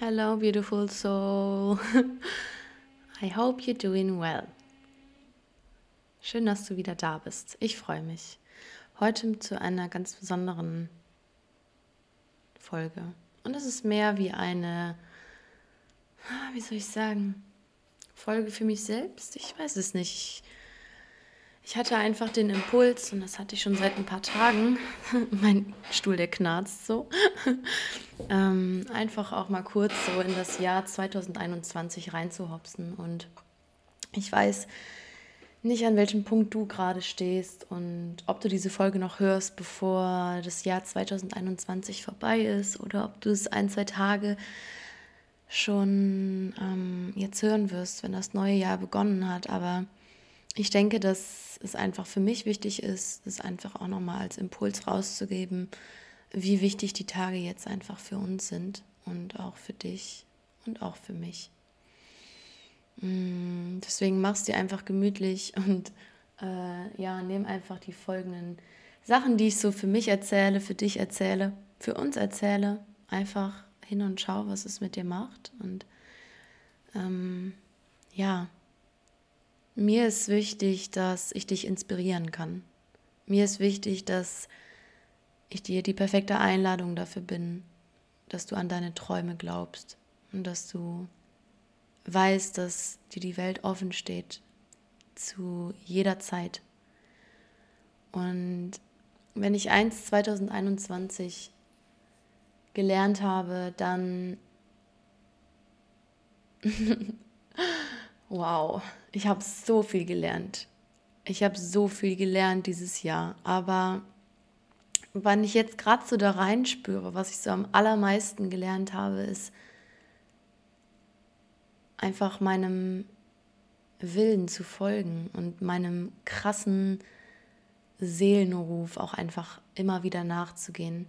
Hello, beautiful soul. I hope you're doing well. Schön, dass du wieder da bist. Ich freue mich. Heute zu einer ganz besonderen Folge. Und es ist mehr wie eine, ah, wie soll ich sagen, Folge für mich selbst. Ich weiß es nicht. Ich hatte einfach den Impuls, und das hatte ich schon seit ein paar Tagen, mein Stuhl, der knarzt so, ähm, einfach auch mal kurz so in das Jahr 2021 reinzuhopsen. Und ich weiß nicht, an welchem Punkt du gerade stehst und ob du diese Folge noch hörst, bevor das Jahr 2021 vorbei ist oder ob du es ein, zwei Tage schon ähm, jetzt hören wirst, wenn das neue Jahr begonnen hat. Aber ich denke, dass es einfach für mich wichtig ist, das einfach auch nochmal als Impuls rauszugeben, wie wichtig die Tage jetzt einfach für uns sind und auch für dich und auch für mich. Mm, deswegen machst dir einfach gemütlich und äh, ja, nimm einfach die folgenden Sachen, die ich so für mich erzähle, für dich erzähle, für uns erzähle, einfach hin und schau, was es mit dir macht. Und ähm, ja, mir ist wichtig, dass ich dich inspirieren kann. Mir ist wichtig, dass ich dir die perfekte Einladung dafür bin, dass du an deine Träume glaubst und dass du weißt, dass dir die Welt offen steht zu jeder Zeit. Und wenn ich eins 2021 gelernt habe, dann wow, ich habe so viel gelernt. Ich habe so viel gelernt dieses Jahr. Aber wann ich jetzt gerade so da reinspüre, was ich so am allermeisten gelernt habe, ist einfach meinem Willen zu folgen und meinem krassen Seelenruf auch einfach immer wieder nachzugehen.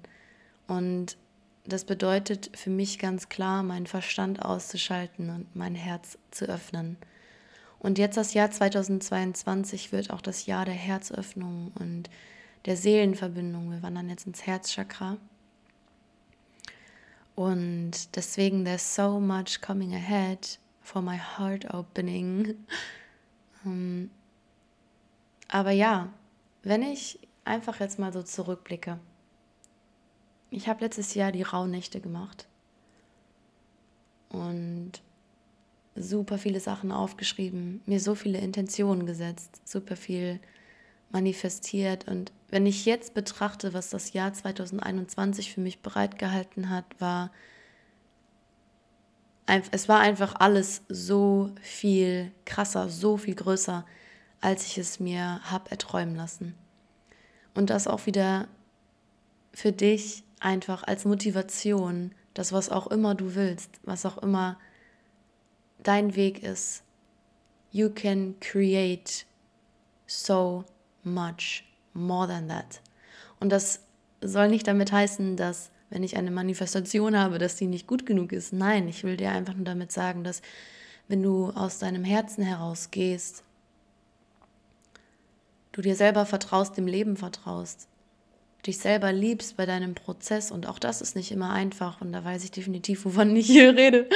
Und das bedeutet für mich ganz klar, meinen Verstand auszuschalten und mein Herz zu öffnen. Und jetzt das Jahr 2022 wird auch das Jahr der Herzöffnung und der Seelenverbindung. Wir wandern jetzt ins Herzchakra. Und deswegen, there's so much coming ahead for my heart opening. Ähm, aber ja, wenn ich einfach jetzt mal so zurückblicke, ich habe letztes Jahr die Rauhnächte gemacht und super viele Sachen aufgeschrieben, mir so viele Intentionen gesetzt, super viel manifestiert. Und wenn ich jetzt betrachte, was das Jahr 2021 für mich bereitgehalten hat, war es war einfach alles so viel krasser, so viel größer, als ich es mir habe erträumen lassen. Und das auch wieder für dich einfach als Motivation, das was auch immer du willst, was auch immer dein Weg ist. You can create so much more than that. Und das soll nicht damit heißen, dass wenn ich eine Manifestation habe, dass die nicht gut genug ist. Nein, ich will dir einfach nur damit sagen, dass wenn du aus deinem Herzen heraus gehst, du dir selber vertraust, dem Leben vertraust, dich selber liebst bei deinem Prozess und auch das ist nicht immer einfach und da weiß ich definitiv, wovon ich hier rede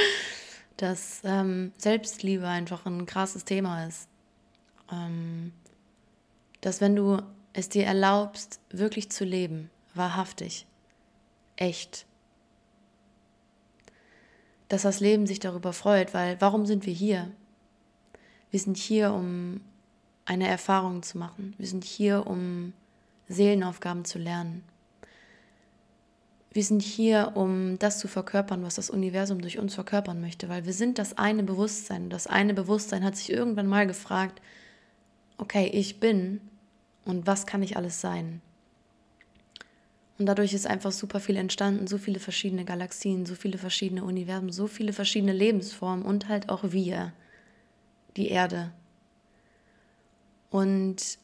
dass ähm, Selbstliebe einfach ein krasses Thema ist. Ähm, dass wenn du es dir erlaubst, wirklich zu leben, wahrhaftig, echt, dass das Leben sich darüber freut, weil warum sind wir hier? Wir sind hier, um eine Erfahrung zu machen. Wir sind hier, um Seelenaufgaben zu lernen. Wir sind hier, um das zu verkörpern, was das Universum durch uns verkörpern möchte, weil wir sind das eine Bewusstsein. Das eine Bewusstsein hat sich irgendwann mal gefragt, okay, ich bin und was kann ich alles sein? Und dadurch ist einfach super viel entstanden, so viele verschiedene Galaxien, so viele verschiedene Universen, so viele verschiedene Lebensformen und halt auch wir, die Erde. Und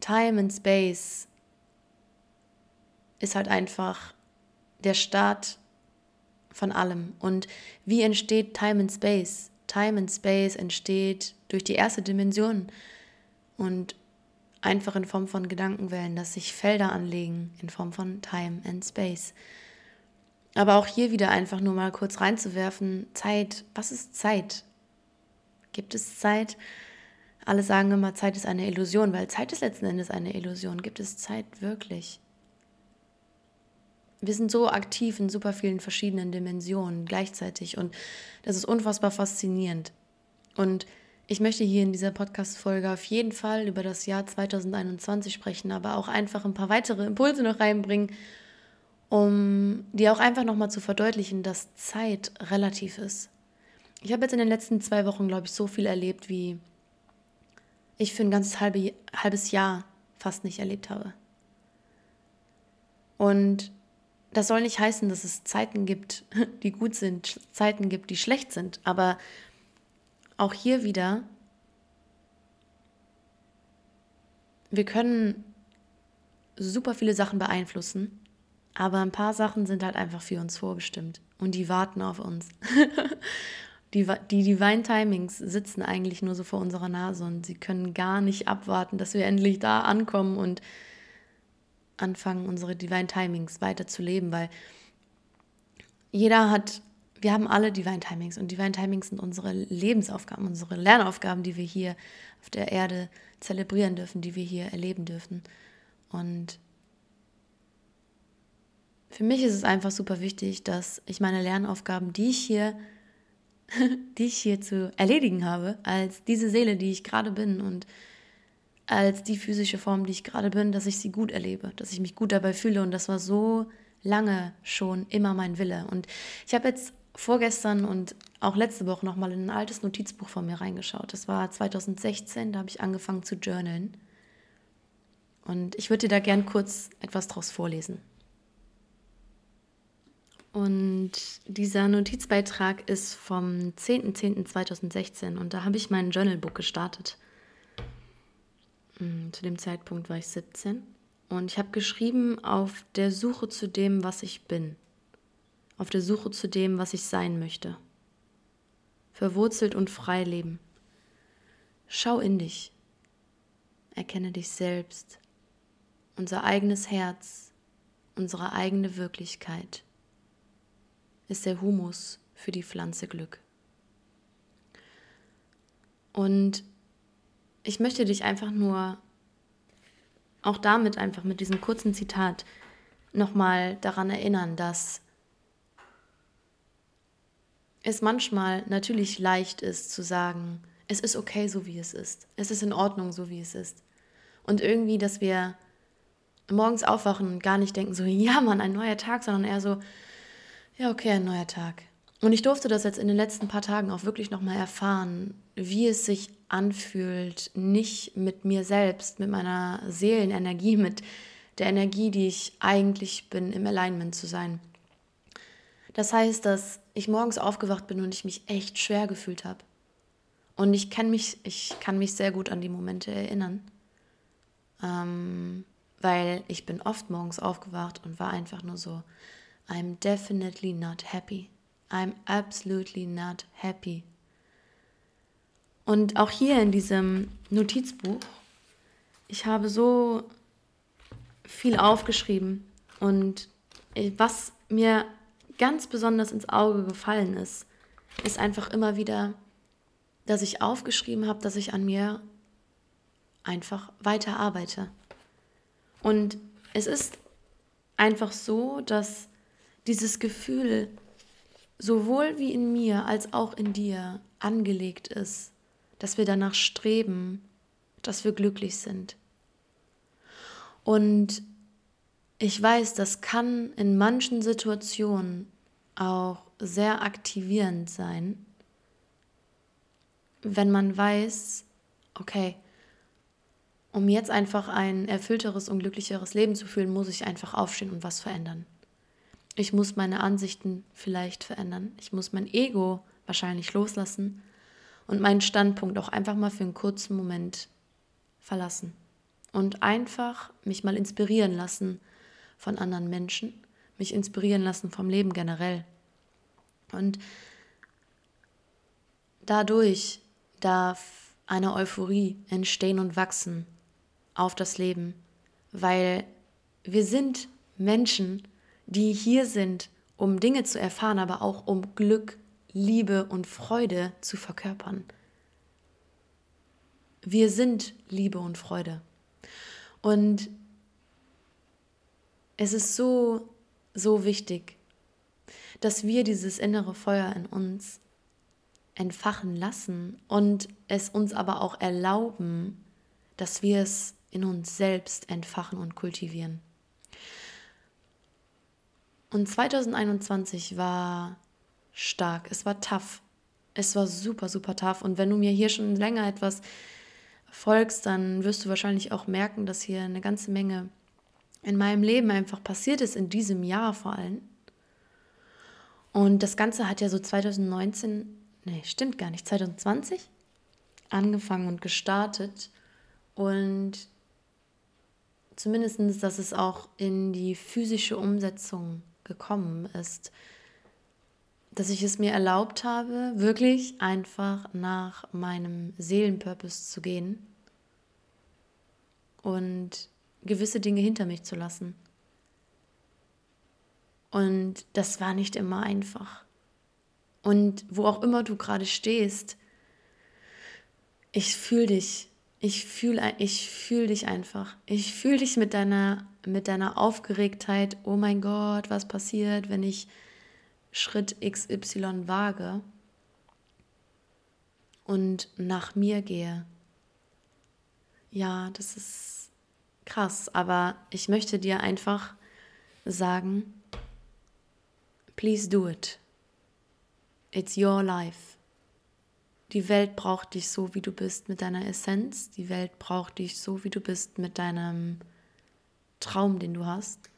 Time and Space ist halt einfach der Start von allem. Und wie entsteht Time and Space? Time and Space entsteht durch die erste Dimension und einfach in Form von Gedankenwellen, dass sich Felder anlegen in Form von Time and Space. Aber auch hier wieder einfach nur mal kurz reinzuwerfen, Zeit, was ist Zeit? Gibt es Zeit? Alle sagen immer, Zeit ist eine Illusion, weil Zeit ist letzten Endes eine Illusion. Gibt es Zeit wirklich? Wir sind so aktiv in super vielen verschiedenen Dimensionen gleichzeitig und das ist unfassbar faszinierend. Und ich möchte hier in dieser Podcast-Folge auf jeden Fall über das Jahr 2021 sprechen, aber auch einfach ein paar weitere Impulse noch reinbringen, um dir auch einfach nochmal zu verdeutlichen, dass Zeit relativ ist. Ich habe jetzt in den letzten zwei Wochen, glaube ich, so viel erlebt, wie ich für ein ganzes halbe, halbes Jahr fast nicht erlebt habe. Und das soll nicht heißen, dass es Zeiten gibt, die gut sind, Zeiten gibt, die schlecht sind. Aber auch hier wieder, wir können super viele Sachen beeinflussen, aber ein paar Sachen sind halt einfach für uns vorbestimmt und die warten auf uns. die, die Divine Timings sitzen eigentlich nur so vor unserer Nase und sie können gar nicht abwarten, dass wir endlich da ankommen und anfangen, unsere Divine Timings weiter zu leben, weil jeder hat, wir haben alle Divine Timings und Divine Timings sind unsere Lebensaufgaben, unsere Lernaufgaben, die wir hier auf der Erde zelebrieren dürfen, die wir hier erleben dürfen. Und für mich ist es einfach super wichtig, dass ich meine Lernaufgaben, die ich hier, die ich hier zu erledigen habe, als diese Seele, die ich gerade bin und als die physische Form, die ich gerade bin, dass ich sie gut erlebe, dass ich mich gut dabei fühle. Und das war so lange schon immer mein Wille. Und ich habe jetzt vorgestern und auch letzte Woche nochmal in ein altes Notizbuch von mir reingeschaut. Das war 2016, da habe ich angefangen zu journalen. Und ich würde dir da gern kurz etwas draus vorlesen. Und dieser Notizbeitrag ist vom 10.10.2016 und da habe ich mein Journalbook gestartet. Mm, zu dem Zeitpunkt war ich 17. Und ich habe geschrieben auf der Suche zu dem, was ich bin. Auf der Suche zu dem, was ich sein möchte. Verwurzelt und frei leben. Schau in dich. Erkenne dich selbst. Unser eigenes Herz, unsere eigene Wirklichkeit ist der Humus für die Pflanze Glück. Und ich möchte dich einfach nur auch damit einfach mit diesem kurzen Zitat nochmal daran erinnern, dass es manchmal natürlich leicht ist zu sagen, es ist okay so wie es ist. Es ist in Ordnung so wie es ist. Und irgendwie, dass wir morgens aufwachen und gar nicht denken so, ja Mann, ein neuer Tag, sondern eher so, ja okay, ein neuer Tag. Und ich durfte das jetzt in den letzten paar Tagen auch wirklich nochmal erfahren, wie es sich anfühlt, nicht mit mir selbst, mit meiner Seelenenergie, mit der Energie, die ich eigentlich bin, im Alignment zu sein. Das heißt, dass ich morgens aufgewacht bin und ich mich echt schwer gefühlt habe. Und ich kann mich, ich kann mich sehr gut an die Momente erinnern. Ähm, weil ich bin oft morgens aufgewacht und war einfach nur so, I'm definitely not happy. I'm absolutely not happy. Und auch hier in diesem Notizbuch, ich habe so viel aufgeschrieben und was mir ganz besonders ins Auge gefallen ist, ist einfach immer wieder, dass ich aufgeschrieben habe, dass ich an mir einfach weiter arbeite. Und es ist einfach so, dass dieses Gefühl sowohl wie in mir als auch in dir angelegt ist, dass wir danach streben, dass wir glücklich sind. Und ich weiß, das kann in manchen Situationen auch sehr aktivierend sein, wenn man weiß, okay, um jetzt einfach ein erfüllteres und glücklicheres Leben zu fühlen, muss ich einfach aufstehen und was verändern. Ich muss meine Ansichten vielleicht verändern. Ich muss mein Ego wahrscheinlich loslassen und meinen Standpunkt auch einfach mal für einen kurzen Moment verlassen. Und einfach mich mal inspirieren lassen von anderen Menschen, mich inspirieren lassen vom Leben generell. Und dadurch darf eine Euphorie entstehen und wachsen auf das Leben, weil wir sind Menschen, die hier sind, um Dinge zu erfahren, aber auch um Glück, Liebe und Freude zu verkörpern. Wir sind Liebe und Freude. Und es ist so, so wichtig, dass wir dieses innere Feuer in uns entfachen lassen und es uns aber auch erlauben, dass wir es in uns selbst entfachen und kultivieren. Und 2021 war stark, es war tough. Es war super, super tough. Und wenn du mir hier schon länger etwas folgst, dann wirst du wahrscheinlich auch merken, dass hier eine ganze Menge in meinem Leben einfach passiert ist, in diesem Jahr vor allem. Und das Ganze hat ja so 2019, nee, stimmt gar nicht, 2020 angefangen und gestartet. Und zumindest, dass es auch in die physische Umsetzung gekommen ist. Dass ich es mir erlaubt habe, wirklich einfach nach meinem Seelenpurpose zu gehen und gewisse Dinge hinter mich zu lassen. Und das war nicht immer einfach. Und wo auch immer du gerade stehst, ich fühle dich. Ich fühle ich fühl dich einfach. Ich fühle dich mit deiner, mit deiner Aufgeregtheit. Oh mein Gott, was passiert, wenn ich Schritt XY wage und nach mir gehe? Ja, das ist krass, aber ich möchte dir einfach sagen, Please do it. It's your life. Die Welt braucht dich so, wie du bist mit deiner Essenz. Die Welt braucht dich so, wie du bist mit deinem Traum, den du hast,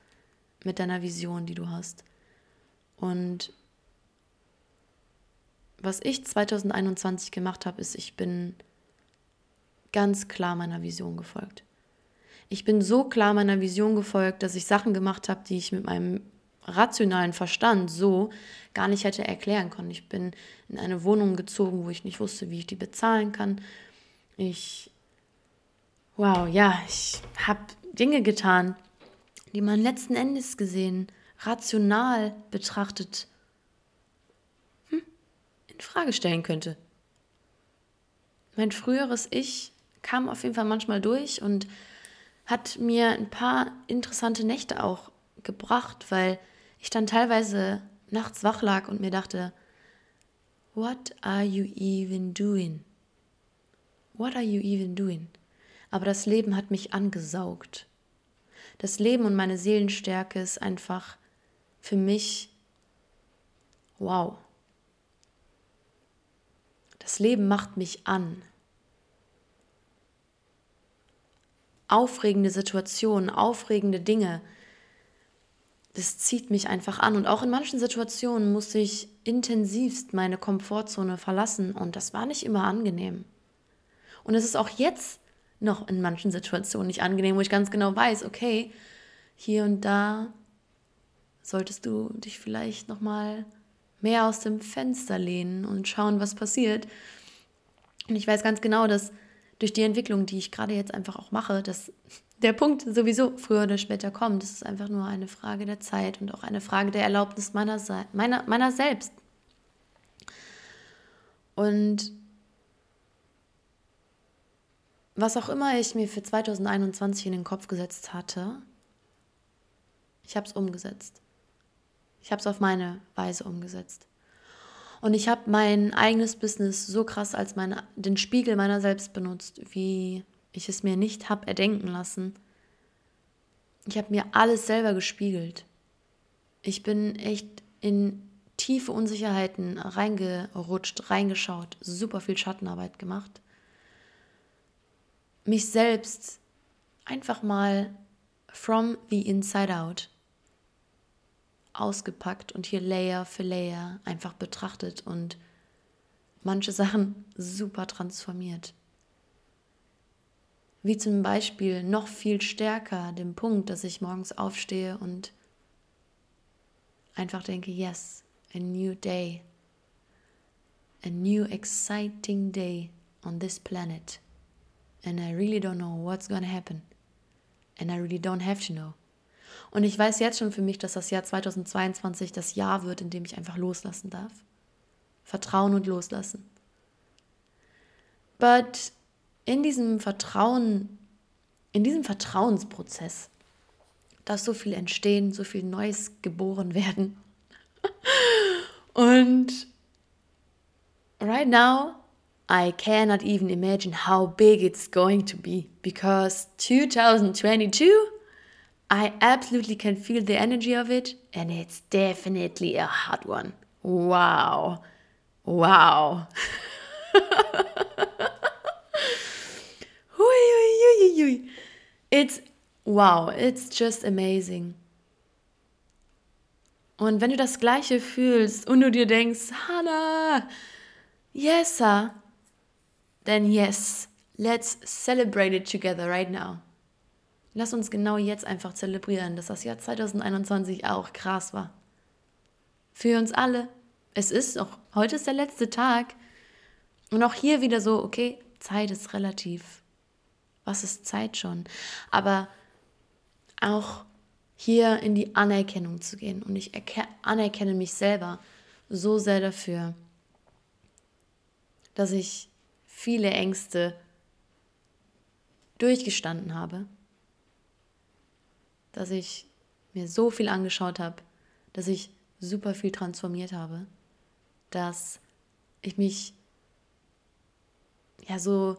mit deiner Vision, die du hast. Und was ich 2021 gemacht habe, ist, ich bin ganz klar meiner Vision gefolgt. Ich bin so klar meiner Vision gefolgt, dass ich Sachen gemacht habe, die ich mit meinem rationalen Verstand so gar nicht hätte erklären können. Ich bin in eine Wohnung gezogen, wo ich nicht wusste, wie ich die bezahlen kann. Ich, wow, ja, ich habe Dinge getan, die man letzten Endes gesehen, rational betrachtet, hm, in Frage stellen könnte. Mein früheres Ich kam auf jeden Fall manchmal durch und hat mir ein paar interessante Nächte auch gebracht, weil ich dann teilweise nachts wach lag und mir dachte, What are you even doing? What are you even doing? Aber das Leben hat mich angesaugt. Das Leben und meine Seelenstärke ist einfach für mich wow. Das Leben macht mich an. Aufregende Situationen, aufregende Dinge, das zieht mich einfach an. Und auch in manchen Situationen musste ich intensivst meine Komfortzone verlassen und das war nicht immer angenehm. Und es ist auch jetzt noch in manchen Situationen nicht angenehm, wo ich ganz genau weiß, okay, hier und da solltest du dich vielleicht noch mal mehr aus dem Fenster lehnen und schauen, was passiert. Und ich weiß ganz genau, dass durch die Entwicklung, die ich gerade jetzt einfach auch mache, dass der Punkt sowieso früher oder später kommt. Es ist einfach nur eine Frage der Zeit und auch eine Frage der Erlaubnis meiner, meiner, meiner selbst. Und was auch immer ich mir für 2021 in den Kopf gesetzt hatte, ich habe es umgesetzt. Ich habe es auf meine Weise umgesetzt. Und ich habe mein eigenes Business so krass als meine, den Spiegel meiner selbst benutzt, wie ich es mir nicht habe erdenken lassen. Ich habe mir alles selber gespiegelt. Ich bin echt in tiefe Unsicherheiten reingerutscht, reingeschaut, super viel Schattenarbeit gemacht. Mich selbst einfach mal from the inside out ausgepackt und hier Layer für Layer einfach betrachtet und manche Sachen super transformiert. Wie zum Beispiel noch viel stärker den Punkt, dass ich morgens aufstehe und einfach denke, yes, a new day, a new exciting day on this planet. And I really don't know what's gonna happen. And I really don't have to know. Und ich weiß jetzt schon für mich, dass das Jahr 2022 das Jahr wird, in dem ich einfach loslassen darf. Vertrauen und loslassen. But in diesem Vertrauen, in diesem Vertrauensprozess darf so viel entstehen, so viel Neues geboren werden. und right now, I cannot even imagine how big it's going to be because 2022, I absolutely can feel the energy of it and it's definitely a hot one. Wow. Wow. It's wow, it's just amazing. Und wenn du das Gleiche fühlst und du dir denkst, Hannah, yes, sir, then yes, let's celebrate it together right now. Lass uns genau jetzt einfach zelebrieren, dass das Jahr 2021 auch krass war. Für uns alle. Es ist auch, heute ist der letzte Tag. Und auch hier wieder so, okay, Zeit ist relativ. Was ist Zeit schon? Aber auch hier in die Anerkennung zu gehen. Und ich anerkenne mich selber so sehr dafür, dass ich viele Ängste durchgestanden habe, dass ich mir so viel angeschaut habe, dass ich super viel transformiert habe, dass ich mich ja so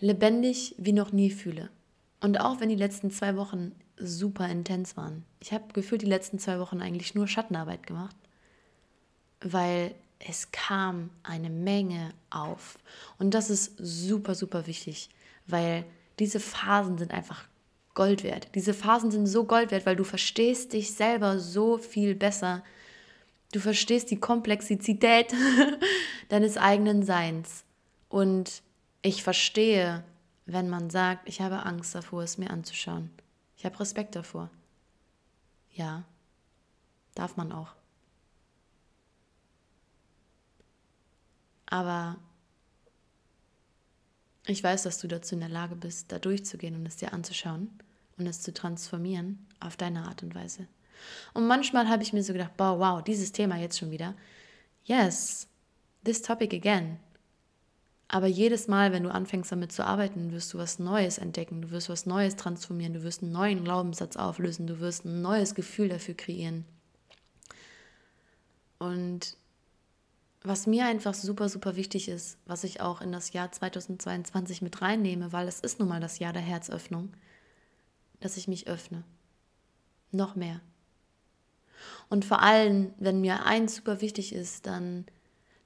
lebendig wie noch nie fühle. Und auch wenn die letzten zwei Wochen super intens waren. Ich habe gefühlt die letzten zwei Wochen eigentlich nur Schattenarbeit gemacht, weil es kam eine Menge auf. Und das ist super, super wichtig, weil diese Phasen sind einfach Gold wert. Diese Phasen sind so Gold wert, weil du verstehst dich selber so viel besser. Du verstehst die Komplexität deines eigenen Seins. Und ich verstehe, wenn man sagt, ich habe Angst davor, es mir anzuschauen. Ich habe Respekt davor. Ja, darf man auch. Aber ich weiß, dass du dazu in der Lage bist, da durchzugehen und es dir anzuschauen und es zu transformieren auf deine Art und Weise. Und manchmal habe ich mir so gedacht, boah, wow, dieses Thema jetzt schon wieder. Yes, this topic again. Aber jedes Mal, wenn du anfängst damit zu arbeiten, wirst du was Neues entdecken, du wirst was Neues transformieren, du wirst einen neuen Glaubenssatz auflösen, du wirst ein neues Gefühl dafür kreieren. Und was mir einfach super, super wichtig ist, was ich auch in das Jahr 2022 mit reinnehme, weil es ist nun mal das Jahr der Herzöffnung, dass ich mich öffne. Noch mehr. Und vor allem, wenn mir eins super wichtig ist, dann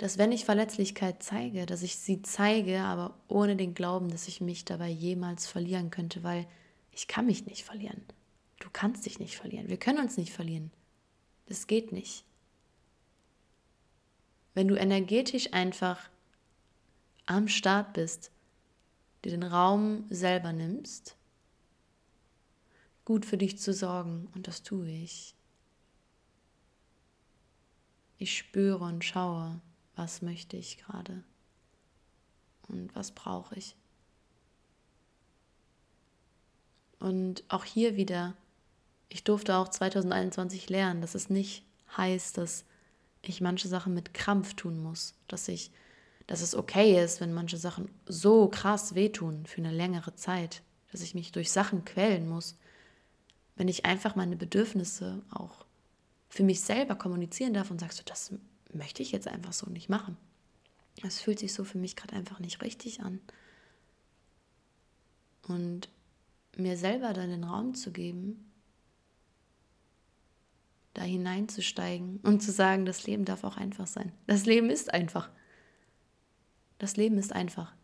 dass wenn ich Verletzlichkeit zeige, dass ich sie zeige, aber ohne den Glauben, dass ich mich dabei jemals verlieren könnte, weil ich kann mich nicht verlieren. Du kannst dich nicht verlieren. Wir können uns nicht verlieren. Das geht nicht. Wenn du energetisch einfach am Start bist, dir den Raum selber nimmst, gut für dich zu sorgen, und das tue ich. Ich spüre und schaue, was möchte ich gerade und was brauche ich. Und auch hier wieder, ich durfte auch 2021 lernen, dass es nicht heißt, dass ich manche Sachen mit Krampf tun muss, dass ich, dass es okay ist, wenn manche Sachen so krass wehtun für eine längere Zeit, dass ich mich durch Sachen quälen muss, wenn ich einfach meine Bedürfnisse auch für mich selber kommunizieren darf und sagst du, das möchte ich jetzt einfach so nicht machen. Es fühlt sich so für mich gerade einfach nicht richtig an. Und mir selber dann den Raum zu geben, da hineinzusteigen und zu sagen, das Leben darf auch einfach sein. Das Leben ist einfach. Das Leben ist einfach.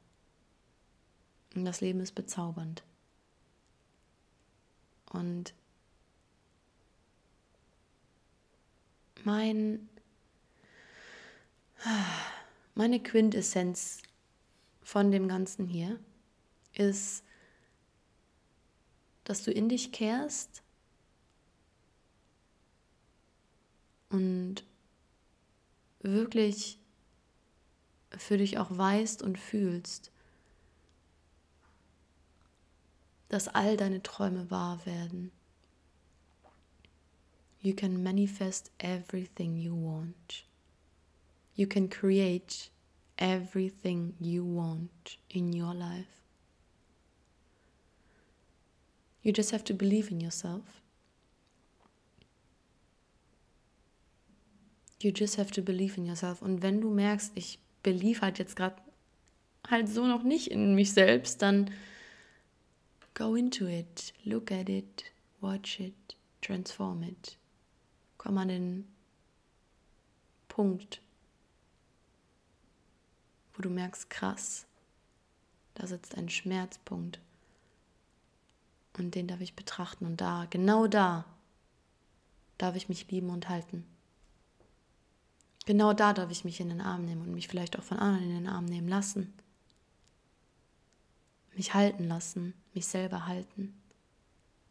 Und das Leben ist bezaubernd. Und mein meine Quintessenz von dem Ganzen hier ist, dass du in dich kehrst und wirklich für dich auch weißt und fühlst, dass all deine Träume wahr werden, you can manifest everything you want. You can create everything you want in your life. You just have to believe in yourself. You just have to believe in yourself. Und wenn du merkst, ich believe halt jetzt gerade halt so noch nicht in mich selbst, dann go into it, look at it, watch it, transform it. Komm an den Punkt, wo du merkst, krass, da sitzt ein Schmerzpunkt. Und den darf ich betrachten. Und da, genau da, darf ich mich lieben und halten. Genau da darf ich mich in den Arm nehmen und mich vielleicht auch von anderen in den Arm nehmen lassen. Mich halten lassen, mich selber halten.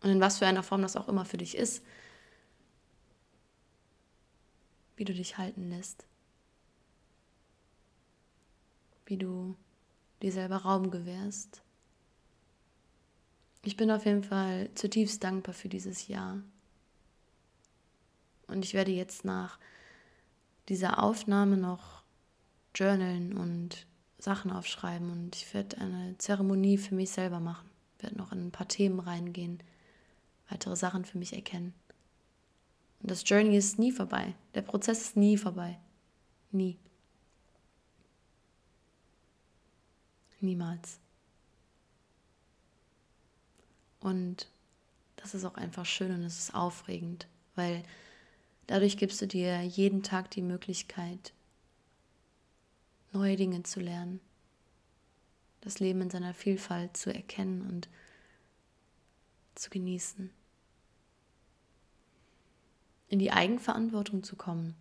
Und in was für einer Form das auch immer für dich ist, wie du dich halten lässt. Wie du dir selber Raum gewährst. Ich bin auf jeden Fall zutiefst dankbar für dieses Jahr. Und ich werde jetzt nach dieser Aufnahme noch journalen und Sachen aufschreiben und ich werde eine Zeremonie für mich selber machen. Ich werde noch in ein paar Themen reingehen, weitere Sachen für mich erkennen. Und das Journey ist nie vorbei. Der Prozess ist nie vorbei. Nie. Niemals. Und das ist auch einfach schön und es ist aufregend, weil dadurch gibst du dir jeden Tag die Möglichkeit, neue Dinge zu lernen, das Leben in seiner Vielfalt zu erkennen und zu genießen, in die Eigenverantwortung zu kommen,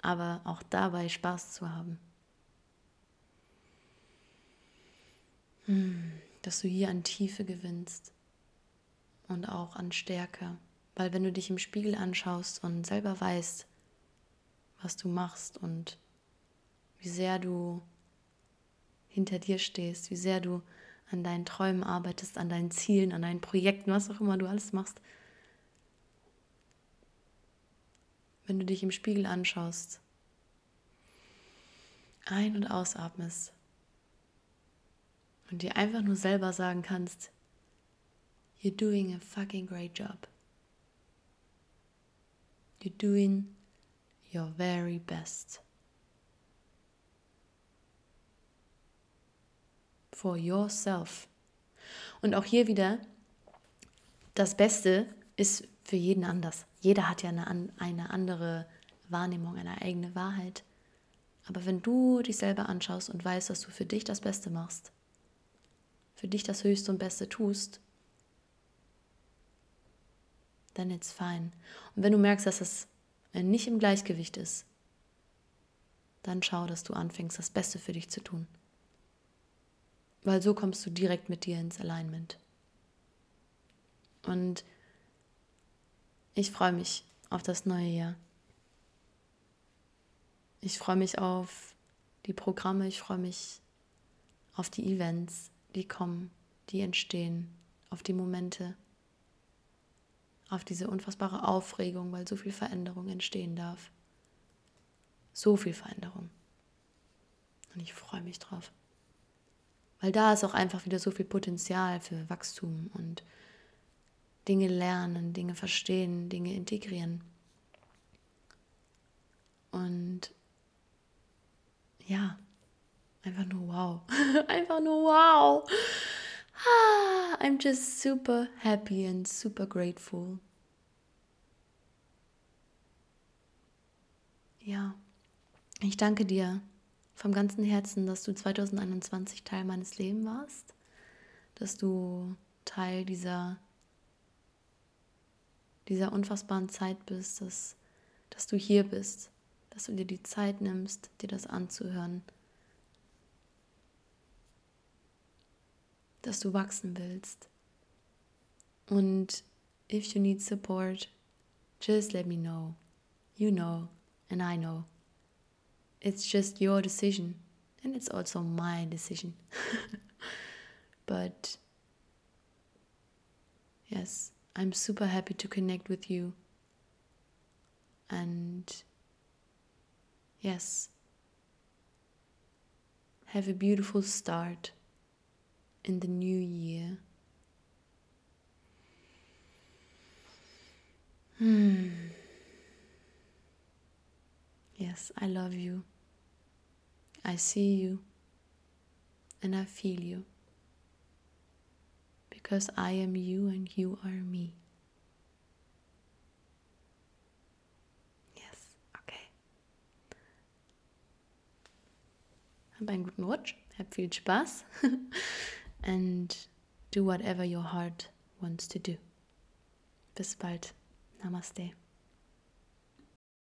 aber auch dabei Spaß zu haben. Hm, dass du hier an Tiefe gewinnst und auch an Stärke, weil wenn du dich im Spiegel anschaust und selber weißt, was du machst und wie sehr du hinter dir stehst, wie sehr du an deinen Träumen arbeitest, an deinen Zielen, an deinen Projekten, was auch immer du alles machst. Wenn du dich im Spiegel anschaust, ein- und ausatmest und dir einfach nur selber sagen kannst, you're doing a fucking great job. You're doing your very best. for yourself. Und auch hier wieder, das Beste ist für jeden anders. Jeder hat ja eine, eine andere Wahrnehmung, eine eigene Wahrheit. Aber wenn du dich selber anschaust und weißt, dass du für dich das Beste machst, für dich das Höchste und Beste tust, dann it's fine. Und wenn du merkst, dass es nicht im Gleichgewicht ist, dann schau, dass du anfängst, das Beste für dich zu tun. Weil so kommst du direkt mit dir ins Alignment. Und ich freue mich auf das neue Jahr. Ich freue mich auf die Programme, ich freue mich auf die Events, die kommen, die entstehen, auf die Momente, auf diese unfassbare Aufregung, weil so viel Veränderung entstehen darf. So viel Veränderung. Und ich freue mich drauf. Weil da ist auch einfach wieder so viel Potenzial für Wachstum und Dinge lernen, Dinge verstehen, Dinge integrieren. Und ja, einfach nur wow. einfach nur wow. Ah, I'm just super happy and super grateful. Ja, ich danke dir vom ganzen Herzen, dass du 2021 Teil meines Lebens warst, dass du Teil dieser, dieser unfassbaren Zeit bist, dass, dass du hier bist, dass du dir die Zeit nimmst, dir das anzuhören, dass du wachsen willst. Und if you need support, just let me know. You know, and I know. it's just your decision and it's also my decision but yes i'm super happy to connect with you And yes, have a beautiful start in the new year. Hmm. Yes, I love you. I see you and I feel you because I am you and you are me. Yes, okay. Hab einen guten Rutsch, hab viel Spaß and do whatever your heart wants to do. Bis bald. Namaste.